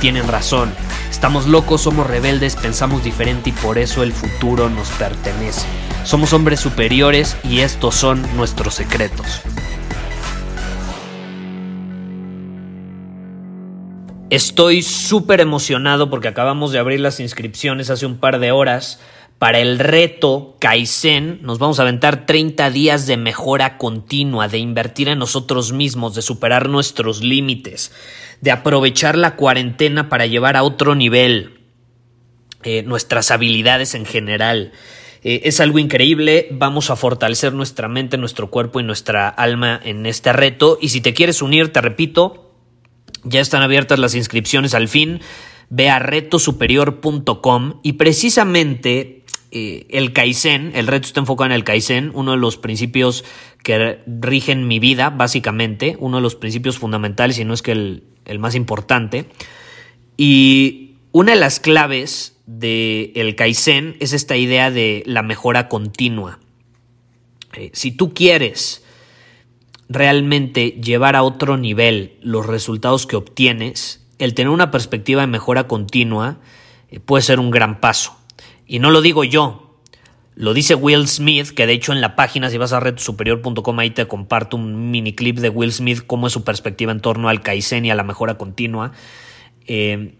tienen razón. Estamos locos, somos rebeldes, pensamos diferente y por eso el futuro nos pertenece. Somos hombres superiores y estos son nuestros secretos. Estoy súper emocionado porque acabamos de abrir las inscripciones hace un par de horas para el reto Kaizen. Nos vamos a aventar 30 días de mejora continua, de invertir en nosotros mismos, de superar nuestros límites, de aprovechar la cuarentena para llevar a otro nivel eh, nuestras habilidades en general. Eh, es algo increíble, vamos a fortalecer nuestra mente, nuestro cuerpo y nuestra alma en este reto. Y si te quieres unir, te repito, ya están abiertas las inscripciones al fin. Ve a retosuperior.com y precisamente eh, el Kaizen, el reto está enfocado en el Kaizen, uno de los principios que rigen mi vida, básicamente, uno de los principios fundamentales, y no es que el, más importante. Y una de las claves del el Kaizen es esta idea de la mejora continua. Eh, si tú quieres realmente llevar a otro nivel los resultados que obtienes, el tener una perspectiva de mejora continua eh, puede ser un gran paso. Y no lo digo yo, lo dice Will Smith, que de hecho en la página, si vas a retosuperior.com, ahí te comparto un mini clip de Will Smith, cómo es su perspectiva en torno al Kaizen y a la mejora continua. Eh,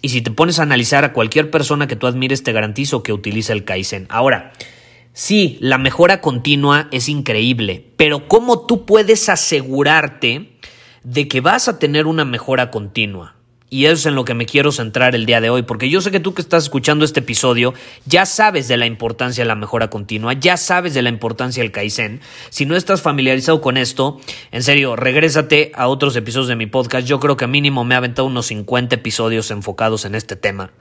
y si te pones a analizar a cualquier persona que tú admires, te garantizo que utiliza el Kaizen. Ahora, Sí, la mejora continua es increíble, pero ¿cómo tú puedes asegurarte de que vas a tener una mejora continua? Y eso es en lo que me quiero centrar el día de hoy, porque yo sé que tú que estás escuchando este episodio ya sabes de la importancia de la mejora continua, ya sabes de la importancia del Kaizen. Si no estás familiarizado con esto, en serio, regrésate a otros episodios de mi podcast. Yo creo que mínimo me ha aventado unos 50 episodios enfocados en este tema.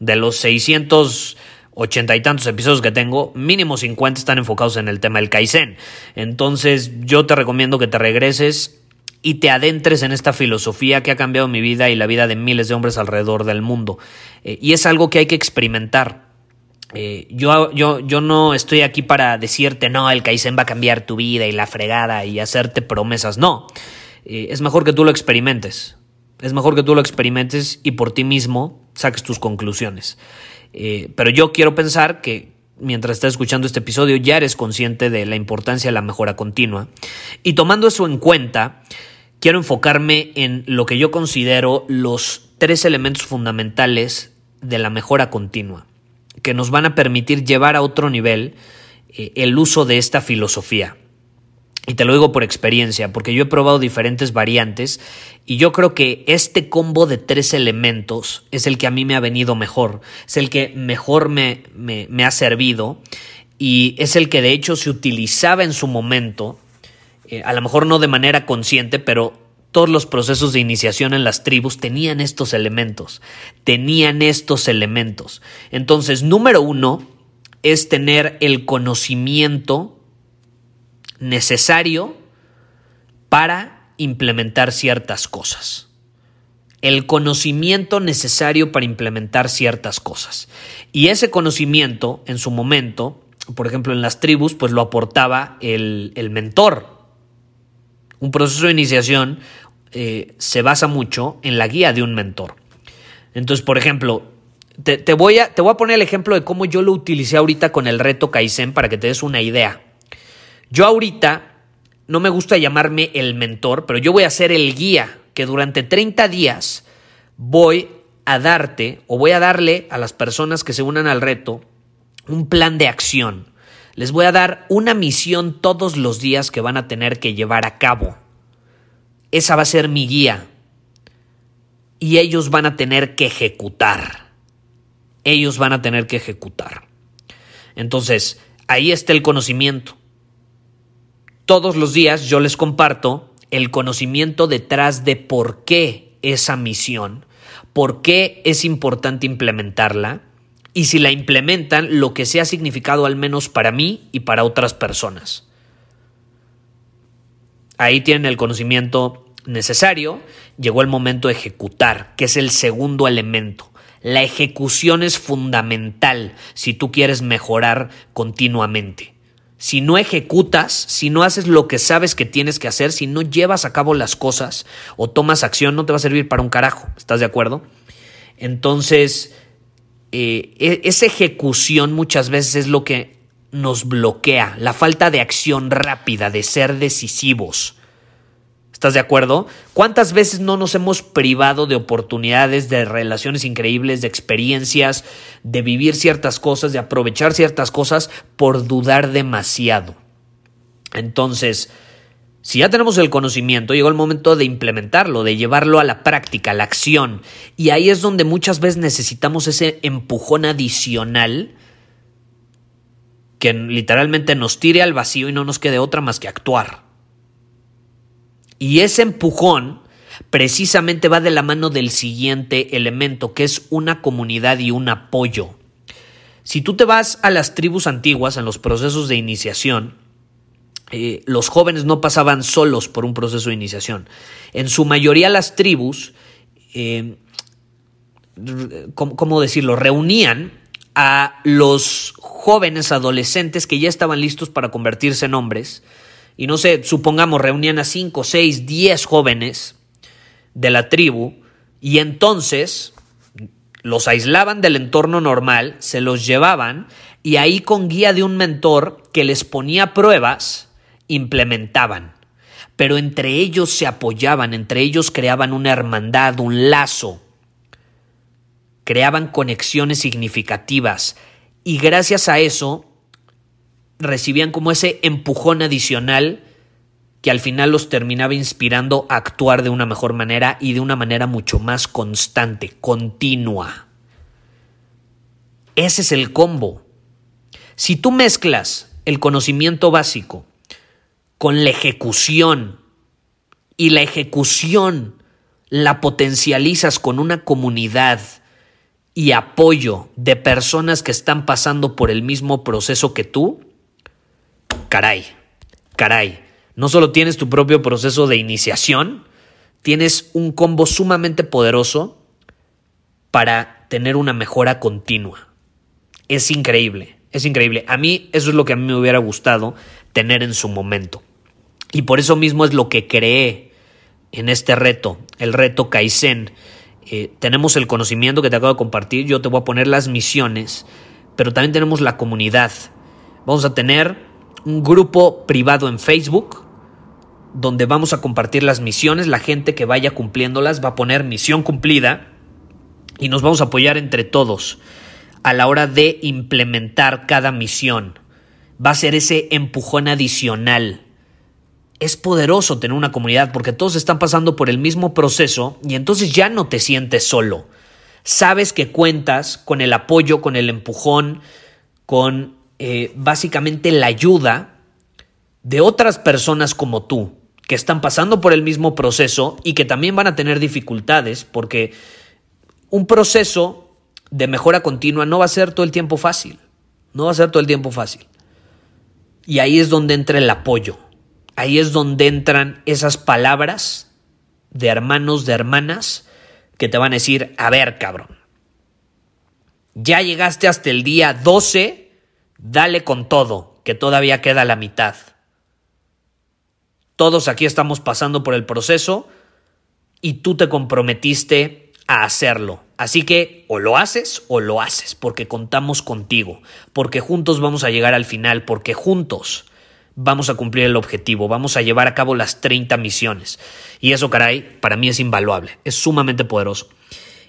De los 600 ochenta y tantos episodios que tengo, mínimo 50 están enfocados en el tema del Kaizen. Entonces yo te recomiendo que te regreses y te adentres en esta filosofía que ha cambiado mi vida y la vida de miles de hombres alrededor del mundo. Eh, y es algo que hay que experimentar. Eh, yo, yo, yo no estoy aquí para decirte, no, el Kaizen va a cambiar tu vida y la fregada y hacerte promesas. No, eh, es mejor que tú lo experimentes. Es mejor que tú lo experimentes y por ti mismo saques tus conclusiones. Pero yo quiero pensar que mientras estás escuchando este episodio ya eres consciente de la importancia de la mejora continua. Y tomando eso en cuenta, quiero enfocarme en lo que yo considero los tres elementos fundamentales de la mejora continua, que nos van a permitir llevar a otro nivel eh, el uso de esta filosofía. Y te lo digo por experiencia, porque yo he probado diferentes variantes y yo creo que este combo de tres elementos es el que a mí me ha venido mejor, es el que mejor me, me, ha servido y es el que de hecho se utilizaba en su momento, eh, a lo mejor no de manera consciente, pero todos los procesos de iniciación en las tribus tenían estos elementos, tenían estos elementos. Entonces, número uno es tener el conocimiento necesario para implementar ciertas cosas. El conocimiento necesario para implementar ciertas cosas. Y ese conocimiento, en su momento, por ejemplo, en las tribus, pues lo aportaba el, mentor. Un proceso de iniciación eh, se basa mucho en la guía de un mentor. Entonces, por ejemplo, te, voy a, te voy a poner el ejemplo de cómo yo lo utilicé ahorita con el reto Kaizen para que te des una idea. Yo ahorita no me gusta llamarme el mentor, pero yo voy a ser el guía que durante 30 días voy a darte o voy a darle a las personas que se unan al reto un plan de acción. Les voy a dar una misión todos los días que van a tener que llevar a cabo. Esa va a ser mi guía. Y ellos van a tener que ejecutar ellos van a tener que ejecutar. Entonces, ahí está el conocimiento. Todos los días yo les comparto el conocimiento detrás de por qué esa misión, por qué es importante implementarla y si la implementan, lo que sea significado al menos para mí y para otras personas. Ahí tienen el conocimiento necesario, llegó el momento de ejecutar, que es el segundo elemento. La ejecución es fundamental si tú quieres mejorar continuamente. Si no ejecutas, si no haces lo que sabes que tienes que hacer, si no llevas a cabo las cosas o tomas acción, no te va a servir para un carajo. ¿Estás de acuerdo? Entonces, eh, e, esa ejecución muchas veces es lo que nos bloquea, la falta de acción rápida, de ser decisivos. ¿Estás de acuerdo? ¿Cuántas veces no nos hemos privado de oportunidades, de relaciones increíbles, de experiencias, de vivir ciertas cosas, de aprovechar ciertas cosas por dudar demasiado? Entonces, si ya tenemos el conocimiento, llegó el momento de implementarlo, de llevarlo a la práctica, a la acción. Y ahí es donde muchas veces necesitamos ese empujón adicional que literalmente nos tire al vacío y no nos quede otra más que actuar. Y ese empujón precisamente va de la mano del siguiente elemento, que es una comunidad y un apoyo. Si tú te vas a las tribus antiguas, en los procesos de iniciación, eh, los jóvenes no pasaban solos por un proceso de iniciación. En su mayoría las tribus, eh, ¿cómo decirlo?, reunían a los jóvenes adolescentes que ya estaban listos para convertirse en hombres y no sé, supongamos reunían a 5, 6, 10 jóvenes de la tribu y entonces los aislaban del entorno normal, se los llevaban y ahí con guía de un mentor que les ponía pruebas, implementaban. Pero entre ellos se apoyaban, entre ellos creaban una hermandad, un lazo, creaban conexiones significativas y gracias a eso recibían como ese empujón adicional que al final los terminaba inspirando a actuar de una mejor manera y de una manera mucho más constante, continua. Ese es el combo. Si tú mezclas el conocimiento básico con la ejecución y la ejecución la potencializas con una comunidad y apoyo de personas que están pasando por el mismo proceso que tú, caray, caray, no solo tienes tu propio proceso de iniciación, tienes un combo sumamente poderoso para tener una mejora continua. Es increíble, es increíble. A mí eso es lo que a mí me hubiera gustado tener en su momento. Y por eso mismo es lo que creé en este reto, el reto Kaizen. Eh, tenemos el conocimiento que te acabo de compartir, yo te voy a poner las misiones, pero también tenemos la comunidad. Vamos a tener un grupo privado en Facebook donde vamos a compartir las misiones, la gente que vaya cumpliéndolas va a poner misión cumplida y nos vamos a apoyar entre todos a la hora de implementar cada misión. Va a ser ese empujón adicional. Es poderoso tener una comunidad porque todos están pasando por el mismo proceso y entonces ya no te sientes solo. Sabes que cuentas con el apoyo, con el empujón, con eh, básicamente la ayuda de otras personas como tú, que están pasando por el mismo proceso y que también van a tener dificultades, porque un proceso de mejora continua no va a ser todo el tiempo fácil, no va a ser todo el tiempo fácil. Y ahí es donde entra el apoyo, ahí es donde entran esas palabras de hermanos, de hermanas, que te van a decir, a ver, cabrón, ya llegaste hasta el día 12 Dale con todo, que todavía queda la mitad. Todos aquí estamos pasando por el proceso y tú te comprometiste a hacerlo. Así que o lo haces o lo haces, porque contamos contigo, porque juntos vamos a llegar al final, porque juntos vamos a cumplir el objetivo, vamos a llevar a cabo las 30 misiones. Y eso, caray, para mí es invaluable, es sumamente poderoso.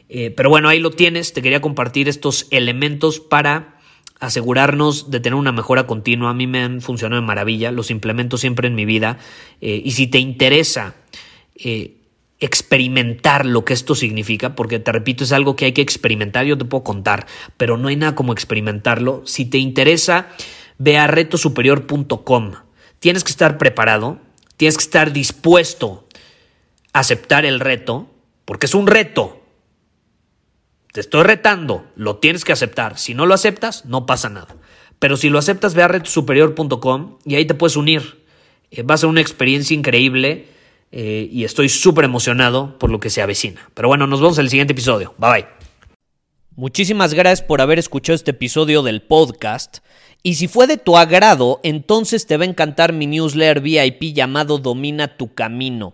Eh, pero bueno, ahí lo tienes, te quería compartir estos elementos para asegurarnos de tener una mejora continua. A mí me han funcionado de maravilla, los implemento siempre en mi vida. Eh, y si te interesa eh, experimentar lo que esto significa, porque te repito, es algo que hay que experimentar, yo te puedo contar, pero no hay nada como experimentarlo. Si te interesa, ve a retosuperior.com. Tienes que estar preparado, tienes que estar dispuesto a aceptar el reto, porque es un reto. Te estoy retando, lo tienes que aceptar. Si no lo aceptas, no pasa nada. Pero si lo aceptas, ve a retosuperior.com y ahí te puedes unir. Eh, va a ser una experiencia increíble eh, y estoy súper emocionado por lo que se avecina. Pero bueno, nos vemos en el siguiente episodio. Bye bye. Muchísimas gracias por haber escuchado este episodio del podcast. Y si fue de tu agrado, entonces te va a encantar mi newsletter VIP llamado Domina tu Camino.